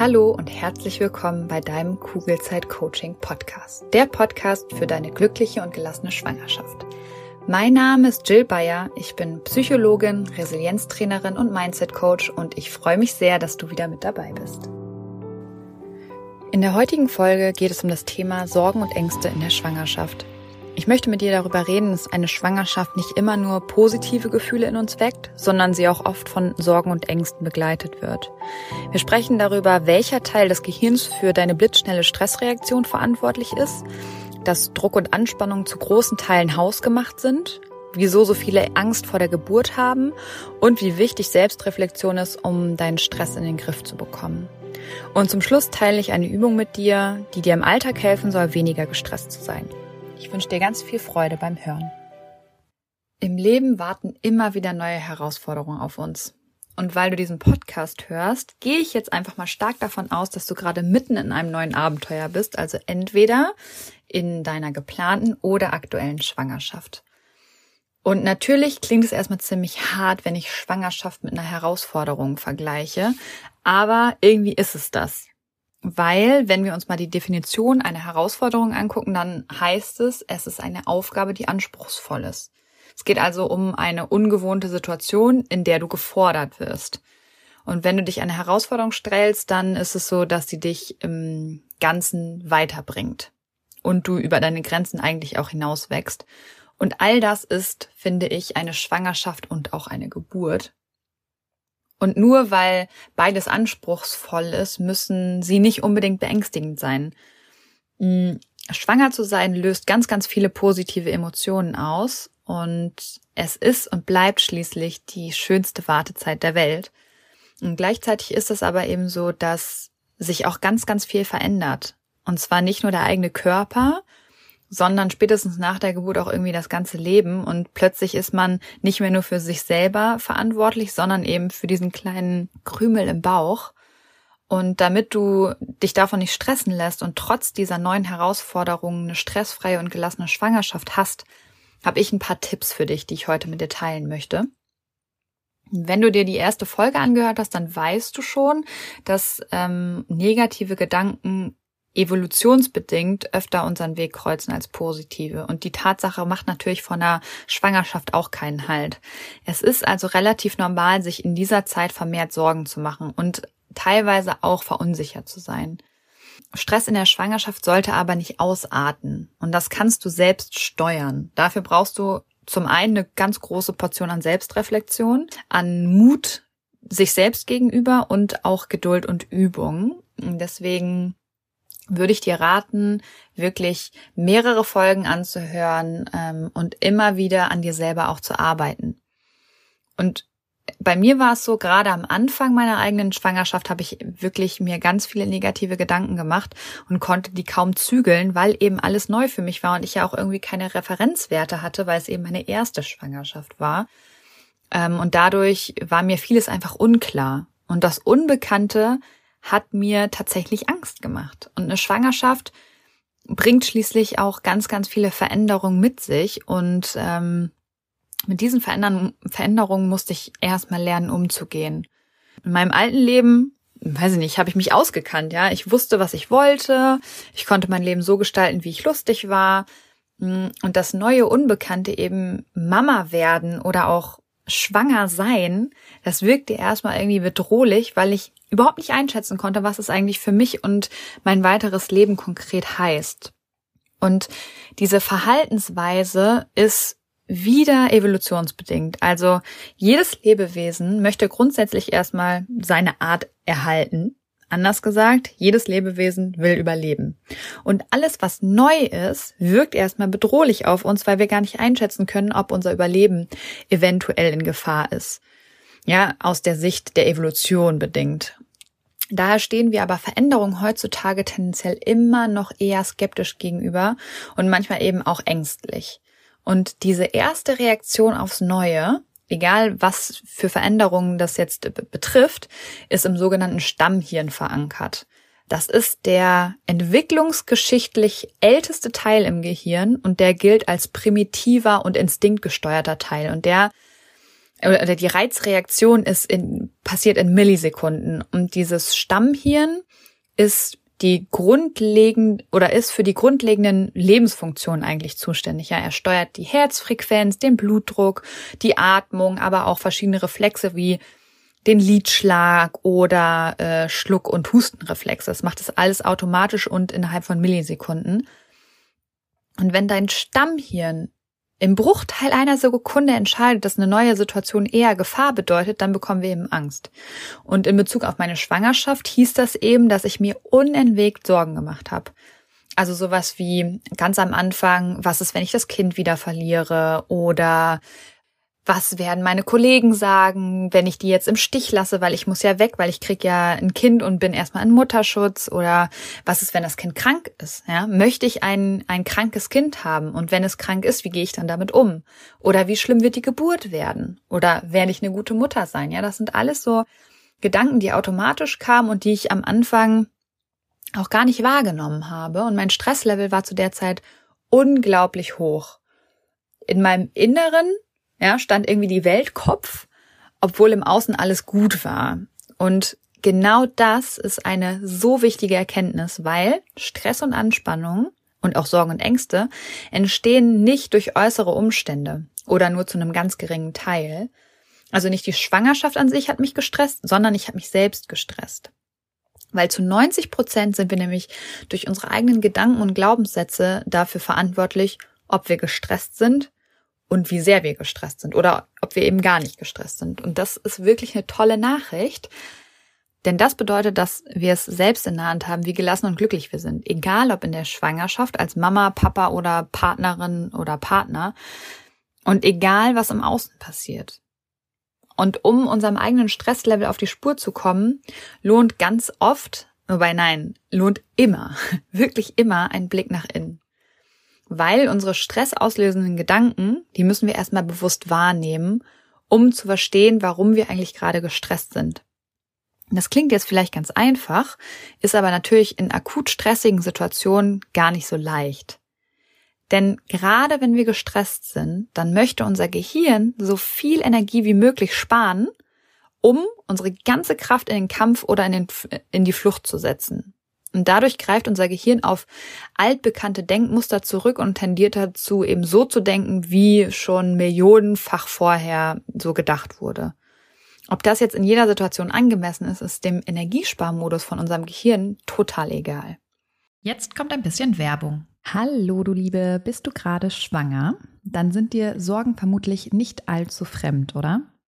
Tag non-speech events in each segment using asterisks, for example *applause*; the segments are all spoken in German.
Hallo und herzlich willkommen bei deinem Kugelzeit Coaching Podcast. Der Podcast für deine glückliche und gelassene Schwangerschaft. Mein Name ist Jill Bayer. Ich bin Psychologin, Resilienztrainerin und Mindset Coach und ich freue mich sehr, dass du wieder mit dabei bist. In der heutigen Folge geht es um das Thema Sorgen und Ängste in der Schwangerschaft. Ich möchte mit dir darüber reden, dass eine Schwangerschaft nicht immer nur positive Gefühle in uns weckt, sondern sie auch oft von Sorgen und Ängsten begleitet wird. Wir sprechen darüber, welcher Teil des Gehirns für deine blitzschnelle Stressreaktion verantwortlich ist, dass Druck und Anspannung zu großen Teilen hausgemacht sind, wieso so viele Angst vor der Geburt haben und wie wichtig Selbstreflexion ist, um deinen Stress in den Griff zu bekommen. Und zum Schluss teile ich eine Übung mit dir, die dir im Alltag helfen soll, weniger gestresst zu sein. Ich wünsche dir ganz viel Freude beim Hören. Im Leben warten immer wieder neue Herausforderungen auf uns. Und weil du diesen Podcast hörst, gehe ich jetzt einfach mal stark davon aus, dass du gerade mitten in einem neuen Abenteuer bist, also entweder in deiner geplanten oder aktuellen Schwangerschaft. Und natürlich klingt es erstmal ziemlich hart, wenn ich Schwangerschaft mit einer Herausforderung vergleiche, aber irgendwie ist es das. Weil, wenn wir uns mal die Definition einer Herausforderung angucken, dann heißt es, es ist eine Aufgabe, die anspruchsvoll ist. Es geht also um eine ungewohnte Situation, in der du gefordert wirst. Und wenn du dich eine Herausforderung stellst, dann ist es so, dass sie dich im Ganzen weiterbringt und du über deine Grenzen eigentlich auch hinaus wächst. Und all das ist, finde ich, eine Schwangerschaft und auch eine Geburt. Und nur weil beides anspruchsvoll ist, müssen sie nicht unbedingt beängstigend sein. Hm, schwanger zu sein löst ganz, ganz viele positive Emotionen aus und es ist und bleibt schließlich die schönste Wartezeit der Welt. Und gleichzeitig ist es aber eben so, dass sich auch ganz, ganz viel verändert. Und zwar nicht nur der eigene Körper, sondern spätestens nach der Geburt auch irgendwie das ganze Leben und plötzlich ist man nicht mehr nur für sich selber verantwortlich, sondern eben für diesen kleinen Krümel im Bauch. Und damit du dich davon nicht stressen lässt und trotz dieser neuen Herausforderungen eine stressfreie und gelassene Schwangerschaft hast, habe ich ein paar Tipps für dich, die ich heute mit dir teilen möchte. Wenn du dir die erste Folge angehört hast, dann weißt du schon, dass ähm, negative Gedanken evolutionsbedingt öfter unseren Weg kreuzen als positive. Und die Tatsache macht natürlich von einer Schwangerschaft auch keinen Halt. Es ist also relativ normal, sich in dieser Zeit vermehrt Sorgen zu machen und teilweise auch verunsichert zu sein. Stress in der Schwangerschaft sollte aber nicht ausarten. Und das kannst du selbst steuern. Dafür brauchst du zum einen eine ganz große Portion an Selbstreflexion, an Mut sich selbst gegenüber und auch Geduld und Übung. Deswegen würde ich dir raten, wirklich mehrere Folgen anzuhören ähm, und immer wieder an dir selber auch zu arbeiten. Und bei mir war es so, gerade am Anfang meiner eigenen Schwangerschaft habe ich wirklich mir ganz viele negative Gedanken gemacht und konnte die kaum zügeln, weil eben alles neu für mich war und ich ja auch irgendwie keine Referenzwerte hatte, weil es eben meine erste Schwangerschaft war. Ähm, und dadurch war mir vieles einfach unklar. Und das Unbekannte hat mir tatsächlich Angst gemacht. Und eine Schwangerschaft bringt schließlich auch ganz, ganz viele Veränderungen mit sich. Und ähm, mit diesen Verändern Veränderungen musste ich erstmal lernen, umzugehen. In meinem alten Leben, weiß ich nicht, habe ich mich ausgekannt, ja. Ich wusste, was ich wollte. Ich konnte mein Leben so gestalten, wie ich lustig war. Und das neue Unbekannte eben Mama werden oder auch schwanger sein, das wirkte erstmal irgendwie bedrohlich, weil ich überhaupt nicht einschätzen konnte, was es eigentlich für mich und mein weiteres Leben konkret heißt. Und diese Verhaltensweise ist wieder evolutionsbedingt. Also jedes Lebewesen möchte grundsätzlich erstmal seine Art erhalten. Anders gesagt, jedes Lebewesen will überleben. Und alles, was neu ist, wirkt erstmal bedrohlich auf uns, weil wir gar nicht einschätzen können, ob unser Überleben eventuell in Gefahr ist. Ja, aus der Sicht der Evolution bedingt. Daher stehen wir aber Veränderungen heutzutage tendenziell immer noch eher skeptisch gegenüber und manchmal eben auch ängstlich. Und diese erste Reaktion aufs Neue, egal was für Veränderungen das jetzt betrifft, ist im sogenannten Stammhirn verankert. Das ist der entwicklungsgeschichtlich älteste Teil im Gehirn und der gilt als primitiver und instinktgesteuerter Teil und der oder die Reizreaktion ist in, passiert in Millisekunden und dieses Stammhirn ist die grundlegend oder ist für die grundlegenden Lebensfunktionen eigentlich zuständig. Ja, er steuert die Herzfrequenz, den Blutdruck, die Atmung, aber auch verschiedene Reflexe wie den Lidschlag oder äh, Schluck- und Hustenreflexe. Das macht das alles automatisch und innerhalb von Millisekunden. Und wenn dein Stammhirn im Bruchteil einer Sekunde entscheidet, dass eine neue Situation eher Gefahr bedeutet, dann bekommen wir eben Angst. Und in Bezug auf meine Schwangerschaft hieß das eben, dass ich mir unentwegt Sorgen gemacht habe. Also sowas wie ganz am Anfang, was ist, wenn ich das Kind wieder verliere oder was werden meine Kollegen sagen, wenn ich die jetzt im Stich lasse, weil ich muss ja weg, weil ich krieg ja ein Kind und bin erstmal in Mutterschutz oder was ist, wenn das Kind krank ist? Ja, möchte ich ein ein krankes Kind haben und wenn es krank ist, wie gehe ich dann damit um? Oder wie schlimm wird die Geburt werden? Oder werde ich eine gute Mutter sein? Ja, das sind alles so Gedanken, die automatisch kamen und die ich am Anfang auch gar nicht wahrgenommen habe und mein Stresslevel war zu der Zeit unglaublich hoch. In meinem Inneren ja, stand irgendwie die Weltkopf, obwohl im Außen alles gut war. Und genau das ist eine so wichtige Erkenntnis, weil Stress und Anspannung und auch Sorgen und Ängste entstehen nicht durch äußere Umstände oder nur zu einem ganz geringen Teil. Also nicht die Schwangerschaft an sich hat mich gestresst, sondern ich habe mich selbst gestresst. Weil zu 90 Prozent sind wir nämlich durch unsere eigenen Gedanken und Glaubenssätze dafür verantwortlich, ob wir gestresst sind und wie sehr wir gestresst sind oder ob wir eben gar nicht gestresst sind. Und das ist wirklich eine tolle Nachricht. Denn das bedeutet, dass wir es selbst in der Hand haben, wie gelassen und glücklich wir sind. Egal ob in der Schwangerschaft, als Mama, Papa oder Partnerin oder Partner. Und egal, was im Außen passiert. Und um unserem eigenen Stresslevel auf die Spur zu kommen, lohnt ganz oft, wobei nein, lohnt immer, *laughs* wirklich immer ein Blick nach innen weil unsere stressauslösenden Gedanken, die müssen wir erstmal bewusst wahrnehmen, um zu verstehen, warum wir eigentlich gerade gestresst sind. Das klingt jetzt vielleicht ganz einfach, ist aber natürlich in akut stressigen Situationen gar nicht so leicht. Denn gerade wenn wir gestresst sind, dann möchte unser Gehirn so viel Energie wie möglich sparen, um unsere ganze Kraft in den Kampf oder in, den, in die Flucht zu setzen. Und dadurch greift unser Gehirn auf altbekannte Denkmuster zurück und tendiert dazu, eben so zu denken, wie schon millionenfach vorher so gedacht wurde. Ob das jetzt in jeder Situation angemessen ist, ist dem Energiesparmodus von unserem Gehirn total egal. Jetzt kommt ein bisschen Werbung. Hallo, du Liebe, bist du gerade schwanger? Dann sind dir Sorgen vermutlich nicht allzu fremd, oder?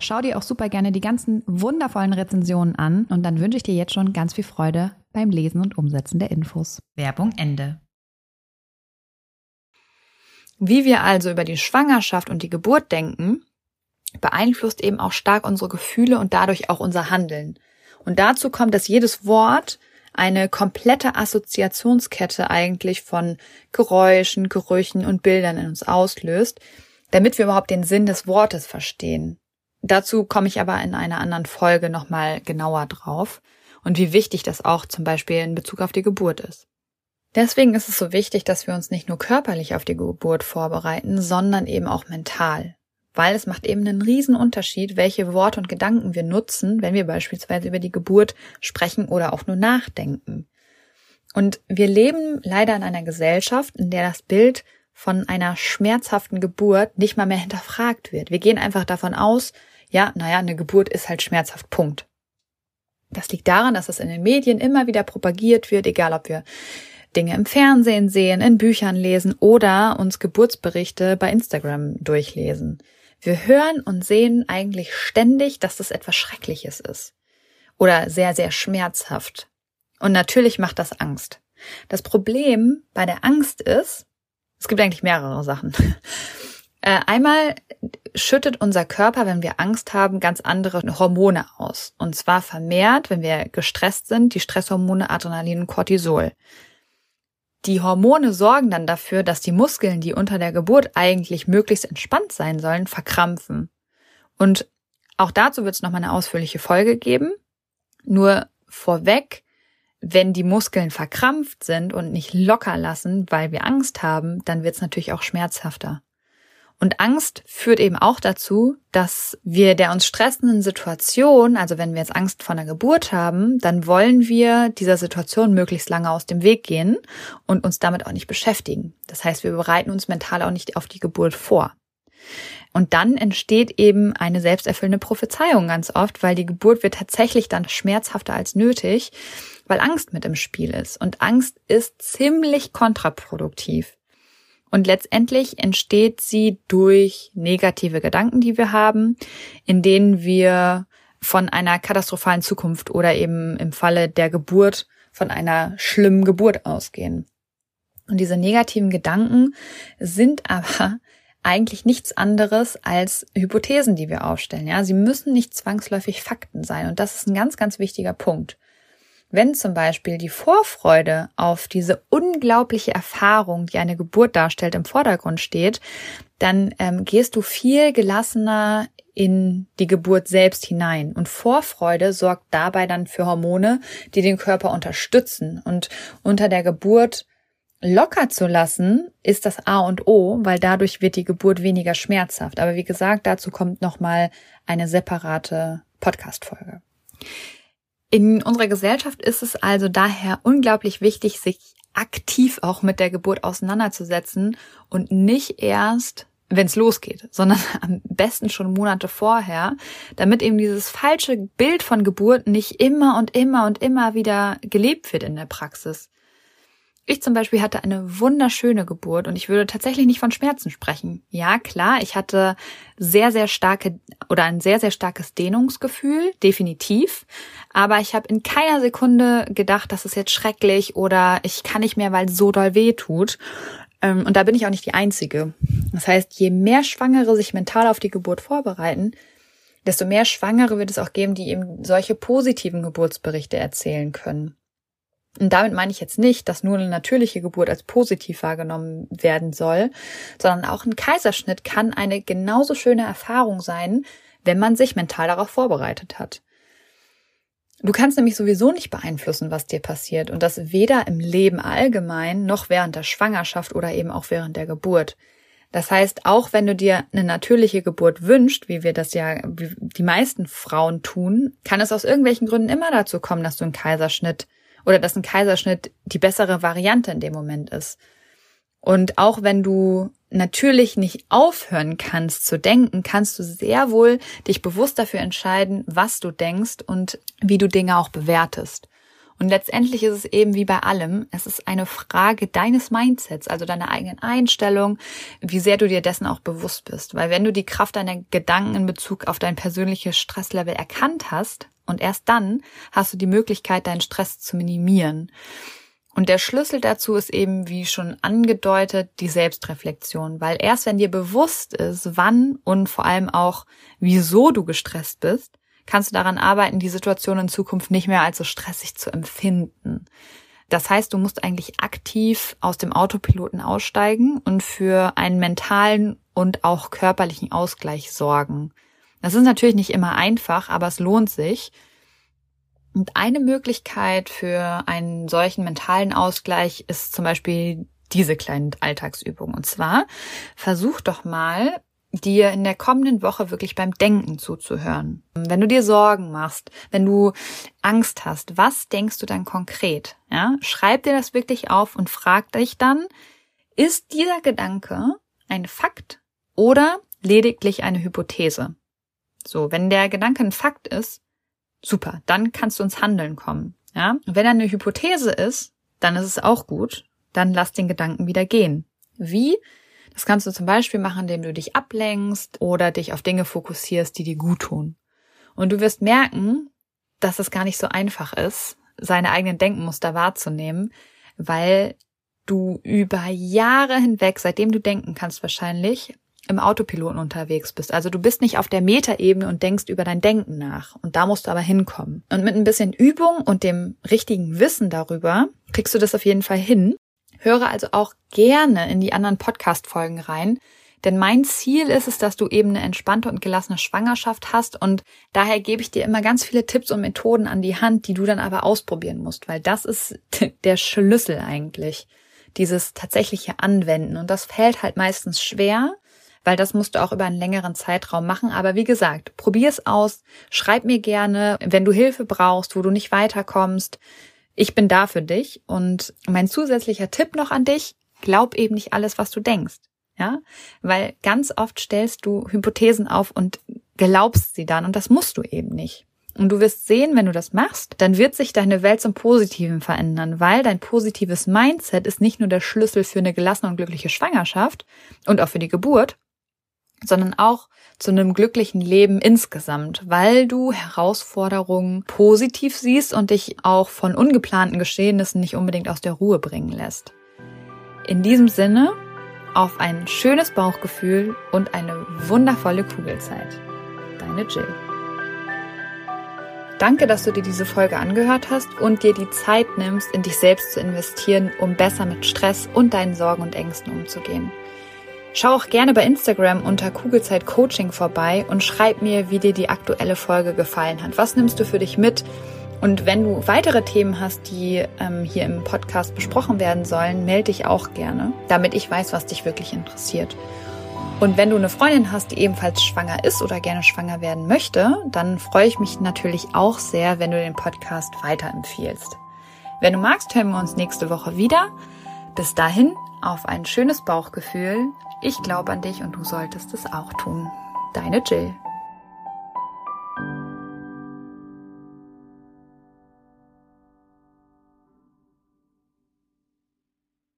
Schau dir auch super gerne die ganzen wundervollen Rezensionen an und dann wünsche ich dir jetzt schon ganz viel Freude beim Lesen und Umsetzen der Infos. Werbung Ende. Wie wir also über die Schwangerschaft und die Geburt denken, beeinflusst eben auch stark unsere Gefühle und dadurch auch unser Handeln. Und dazu kommt, dass jedes Wort eine komplette Assoziationskette eigentlich von Geräuschen, Gerüchen und Bildern in uns auslöst, damit wir überhaupt den Sinn des Wortes verstehen. Dazu komme ich aber in einer anderen Folge nochmal genauer drauf und wie wichtig das auch zum Beispiel in Bezug auf die Geburt ist. Deswegen ist es so wichtig, dass wir uns nicht nur körperlich auf die Geburt vorbereiten, sondern eben auch mental. Weil es macht eben einen riesen Unterschied, welche Worte und Gedanken wir nutzen, wenn wir beispielsweise über die Geburt sprechen oder auch nur nachdenken. Und wir leben leider in einer Gesellschaft, in der das Bild von einer schmerzhaften Geburt nicht mal mehr hinterfragt wird. Wir gehen einfach davon aus, ja, naja, eine Geburt ist halt schmerzhaft, Punkt. Das liegt daran, dass es in den Medien immer wieder propagiert wird, egal ob wir Dinge im Fernsehen sehen, in Büchern lesen oder uns Geburtsberichte bei Instagram durchlesen. Wir hören und sehen eigentlich ständig, dass das etwas Schreckliches ist. Oder sehr, sehr schmerzhaft. Und natürlich macht das Angst. Das Problem bei der Angst ist, es gibt eigentlich mehrere Sachen. Äh, einmal schüttet unser Körper, wenn wir Angst haben, ganz andere Hormone aus. Und zwar vermehrt, wenn wir gestresst sind, die Stresshormone Adrenalin und Cortisol. Die Hormone sorgen dann dafür, dass die Muskeln, die unter der Geburt eigentlich möglichst entspannt sein sollen, verkrampfen. Und auch dazu wird es nochmal eine ausführliche Folge geben. Nur vorweg, wenn die Muskeln verkrampft sind und nicht locker lassen, weil wir Angst haben, dann wird es natürlich auch schmerzhafter. Und Angst führt eben auch dazu, dass wir der uns stressenden Situation, also wenn wir jetzt Angst vor einer Geburt haben, dann wollen wir dieser Situation möglichst lange aus dem Weg gehen und uns damit auch nicht beschäftigen. Das heißt, wir bereiten uns mental auch nicht auf die Geburt vor. Und dann entsteht eben eine selbsterfüllende Prophezeiung ganz oft, weil die Geburt wird tatsächlich dann schmerzhafter als nötig, weil Angst mit im Spiel ist. Und Angst ist ziemlich kontraproduktiv. Und letztendlich entsteht sie durch negative Gedanken, die wir haben, in denen wir von einer katastrophalen Zukunft oder eben im Falle der Geburt von einer schlimmen Geburt ausgehen. Und diese negativen Gedanken sind aber eigentlich nichts anderes als Hypothesen, die wir aufstellen. Ja, sie müssen nicht zwangsläufig Fakten sein. Und das ist ein ganz, ganz wichtiger Punkt. Wenn zum Beispiel die Vorfreude auf diese unglaubliche Erfahrung, die eine Geburt darstellt, im Vordergrund steht, dann ähm, gehst du viel gelassener in die Geburt selbst hinein. Und Vorfreude sorgt dabei dann für Hormone, die den Körper unterstützen. Und unter der Geburt locker zu lassen, ist das A und O, weil dadurch wird die Geburt weniger schmerzhaft. Aber wie gesagt, dazu kommt nochmal eine separate Podcast-Folge. In unserer Gesellschaft ist es also daher unglaublich wichtig, sich aktiv auch mit der Geburt auseinanderzusetzen und nicht erst, wenn es losgeht, sondern *laughs* am besten schon Monate vorher, damit eben dieses falsche Bild von Geburt nicht immer und immer und immer wieder gelebt wird in der Praxis. Ich zum Beispiel hatte eine wunderschöne Geburt und ich würde tatsächlich nicht von Schmerzen sprechen. Ja, klar, ich hatte sehr, sehr starke oder ein sehr, sehr starkes Dehnungsgefühl, definitiv. Aber ich habe in keiner Sekunde gedacht, das ist jetzt schrecklich oder ich kann nicht mehr, weil es so doll weh tut. Ähm, und da bin ich auch nicht die Einzige. Das heißt, je mehr Schwangere sich mental auf die Geburt vorbereiten, desto mehr Schwangere wird es auch geben, die eben solche positiven Geburtsberichte erzählen können. Und damit meine ich jetzt nicht, dass nur eine natürliche Geburt als positiv wahrgenommen werden soll, sondern auch ein Kaiserschnitt kann eine genauso schöne Erfahrung sein, wenn man sich mental darauf vorbereitet hat. Du kannst nämlich sowieso nicht beeinflussen, was dir passiert und das weder im Leben allgemein noch während der Schwangerschaft oder eben auch während der Geburt. Das heißt, auch wenn du dir eine natürliche Geburt wünschst, wie wir das ja die meisten Frauen tun, kann es aus irgendwelchen Gründen immer dazu kommen, dass du einen Kaiserschnitt oder dass ein Kaiserschnitt die bessere Variante in dem Moment ist. Und auch wenn du natürlich nicht aufhören kannst zu denken, kannst du sehr wohl dich bewusst dafür entscheiden, was du denkst und wie du Dinge auch bewertest. Und letztendlich ist es eben wie bei allem, es ist eine Frage deines Mindsets, also deiner eigenen Einstellung, wie sehr du dir dessen auch bewusst bist. Weil wenn du die Kraft deiner Gedanken in Bezug auf dein persönliches Stresslevel erkannt hast, und erst dann hast du die Möglichkeit, deinen Stress zu minimieren. Und der Schlüssel dazu ist eben, wie schon angedeutet, die Selbstreflexion, weil erst wenn dir bewusst ist, wann und vor allem auch, wieso du gestresst bist, kannst du daran arbeiten, die Situation in Zukunft nicht mehr als so stressig zu empfinden. Das heißt, du musst eigentlich aktiv aus dem Autopiloten aussteigen und für einen mentalen und auch körperlichen Ausgleich sorgen. Das ist natürlich nicht immer einfach, aber es lohnt sich. Und eine Möglichkeit für einen solchen mentalen Ausgleich ist zum Beispiel diese kleinen Alltagsübungen. Und zwar versuch doch mal dir in der kommenden Woche wirklich beim Denken zuzuhören. Wenn du dir Sorgen machst, wenn du Angst hast, was denkst du dann konkret? Ja, schreib dir das wirklich auf und frag dich dann, ist dieser Gedanke ein Fakt oder lediglich eine Hypothese? So, wenn der Gedanke ein Fakt ist, super, dann kannst du ins Handeln kommen. Ja, wenn er eine Hypothese ist, dann ist es auch gut. Dann lass den Gedanken wieder gehen. Wie? Das kannst du zum Beispiel machen, indem du dich ablenkst oder dich auf Dinge fokussierst, die dir gut tun. Und du wirst merken, dass es gar nicht so einfach ist, seine eigenen Denkmuster wahrzunehmen, weil du über Jahre hinweg, seitdem du denken kannst wahrscheinlich, im Autopiloten unterwegs bist. Also du bist nicht auf der Metaebene und denkst über dein Denken nach. Und da musst du aber hinkommen. Und mit ein bisschen Übung und dem richtigen Wissen darüber kriegst du das auf jeden Fall hin. Höre also auch gerne in die anderen Podcast-Folgen rein. Denn mein Ziel ist es, dass du eben eine entspannte und gelassene Schwangerschaft hast und daher gebe ich dir immer ganz viele Tipps und Methoden an die Hand, die du dann aber ausprobieren musst, weil das ist *laughs* der Schlüssel eigentlich, dieses tatsächliche Anwenden und das fällt halt meistens schwer, weil das musst du auch über einen längeren Zeitraum machen. Aber wie gesagt, probier es aus, schreib mir gerne, wenn du Hilfe brauchst, wo du nicht weiterkommst. Ich bin da für dich. Und mein zusätzlicher Tipp noch an dich, glaub eben nicht alles, was du denkst. Ja, weil ganz oft stellst du Hypothesen auf und glaubst sie dann und das musst du eben nicht. Und du wirst sehen, wenn du das machst, dann wird sich deine Welt zum Positiven verändern, weil dein positives Mindset ist nicht nur der Schlüssel für eine gelassene und glückliche Schwangerschaft und auch für die Geburt, sondern auch zu einem glücklichen Leben insgesamt, weil du Herausforderungen positiv siehst und dich auch von ungeplanten Geschehnissen nicht unbedingt aus der Ruhe bringen lässt. In diesem Sinne, auf ein schönes Bauchgefühl und eine wundervolle Kugelzeit. Deine Jill. Danke, dass du dir diese Folge angehört hast und dir die Zeit nimmst, in dich selbst zu investieren, um besser mit Stress und deinen Sorgen und Ängsten umzugehen. Schau auch gerne bei Instagram unter Kugelzeit Coaching vorbei und schreib mir, wie dir die aktuelle Folge gefallen hat. Was nimmst du für dich mit? Und wenn du weitere Themen hast, die ähm, hier im Podcast besprochen werden sollen, melde dich auch gerne, damit ich weiß, was dich wirklich interessiert. Und wenn du eine Freundin hast, die ebenfalls schwanger ist oder gerne schwanger werden möchte, dann freue ich mich natürlich auch sehr, wenn du den Podcast weiterempfiehlst. Wenn du magst, hören wir uns nächste Woche wieder. Bis dahin auf ein schönes Bauchgefühl, ich glaube an dich und du solltest es auch tun. Deine Jill.